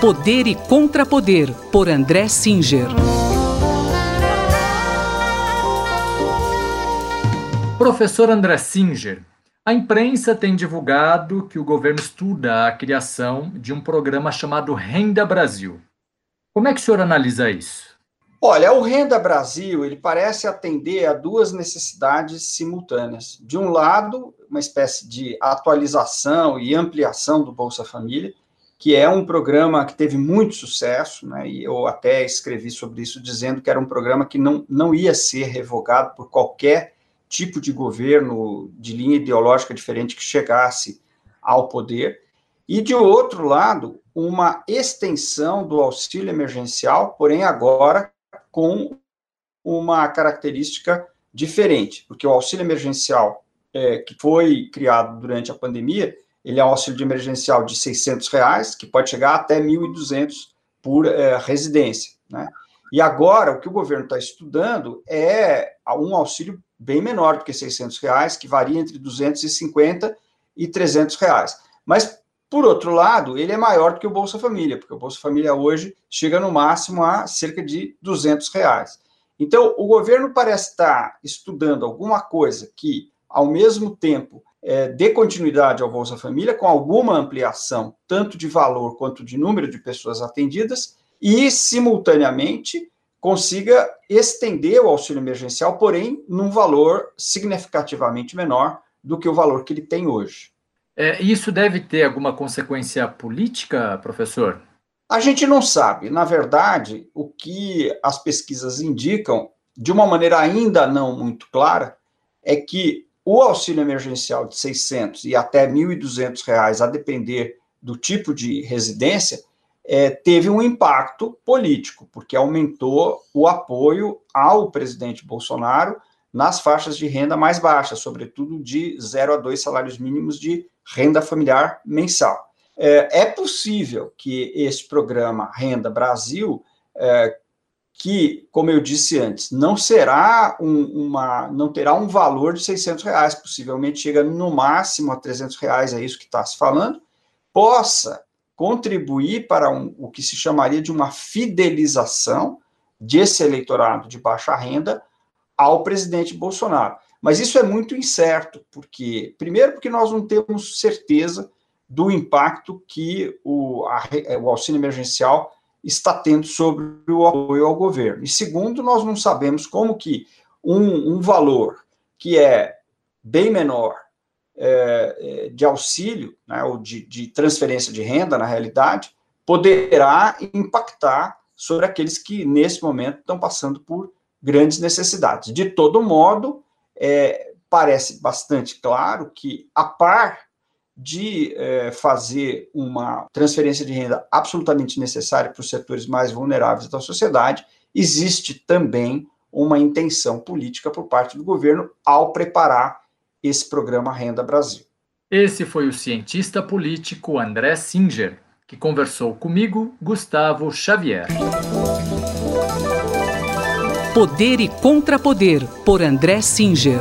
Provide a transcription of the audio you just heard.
Poder e Contrapoder, por André Singer. Professor André Singer, a imprensa tem divulgado que o governo estuda a criação de um programa chamado Renda Brasil. Como é que o senhor analisa isso? Olha, o Renda Brasil ele parece atender a duas necessidades simultâneas. De um lado, uma espécie de atualização e ampliação do Bolsa Família, que é um programa que teve muito sucesso, né, e eu até escrevi sobre isso dizendo que era um programa que não, não ia ser revogado por qualquer tipo de governo de linha ideológica diferente que chegasse ao poder. E, de outro lado, uma extensão do auxílio emergencial, porém agora com uma característica diferente, porque o auxílio emergencial é, que foi criado durante a pandemia, ele é um auxílio emergencial de 600 reais, que pode chegar até 1.200 por é, residência, né? E agora, o que o governo está estudando é um auxílio bem menor do que 600 reais, que varia entre 250 e 300 reais. Mas, por outro lado, ele é maior do que o Bolsa Família, porque o Bolsa Família hoje chega no máximo a cerca de 200 reais. Então, o governo parece estar estudando alguma coisa que, ao mesmo tempo, é, dê continuidade ao Bolsa Família, com alguma ampliação, tanto de valor quanto de número de pessoas atendidas, e, simultaneamente, consiga estender o auxílio emergencial, porém, num valor significativamente menor do que o valor que ele tem hoje. É, isso deve ter alguma consequência política, professor? A gente não sabe. Na verdade, o que as pesquisas indicam, de uma maneira ainda não muito clara, é que o auxílio emergencial de 600 e até 1.200 reais, a depender do tipo de residência, é, teve um impacto político, porque aumentou o apoio ao presidente Bolsonaro nas faixas de renda mais baixas, sobretudo de 0 a 2 salários mínimos de renda familiar mensal. É, é possível que esse programa Renda Brasil, é, que, como eu disse antes, não será um, uma, não terá um valor de 600 reais, possivelmente chega no máximo a 300 reais, é isso que está se falando, possa contribuir para um, o que se chamaria de uma fidelização desse eleitorado de baixa renda ao presidente Bolsonaro. Mas isso é muito incerto, porque, primeiro, porque nós não temos certeza do impacto que o, a, o auxílio emergencial está tendo sobre o apoio ao governo. E segundo, nós não sabemos como que um, um valor que é bem menor é, é, de auxílio, né, ou de, de transferência de renda, na realidade, poderá impactar sobre aqueles que, nesse momento, estão passando por grandes necessidades. De todo modo, é, parece bastante claro que, a par de é, fazer uma transferência de renda absolutamente necessária para os setores mais vulneráveis da sociedade, existe também uma intenção política por parte do governo ao preparar esse programa Renda Brasil. Esse foi o cientista político André Singer, que conversou comigo, Gustavo Xavier. Poder e Contrapoder, por André Singer.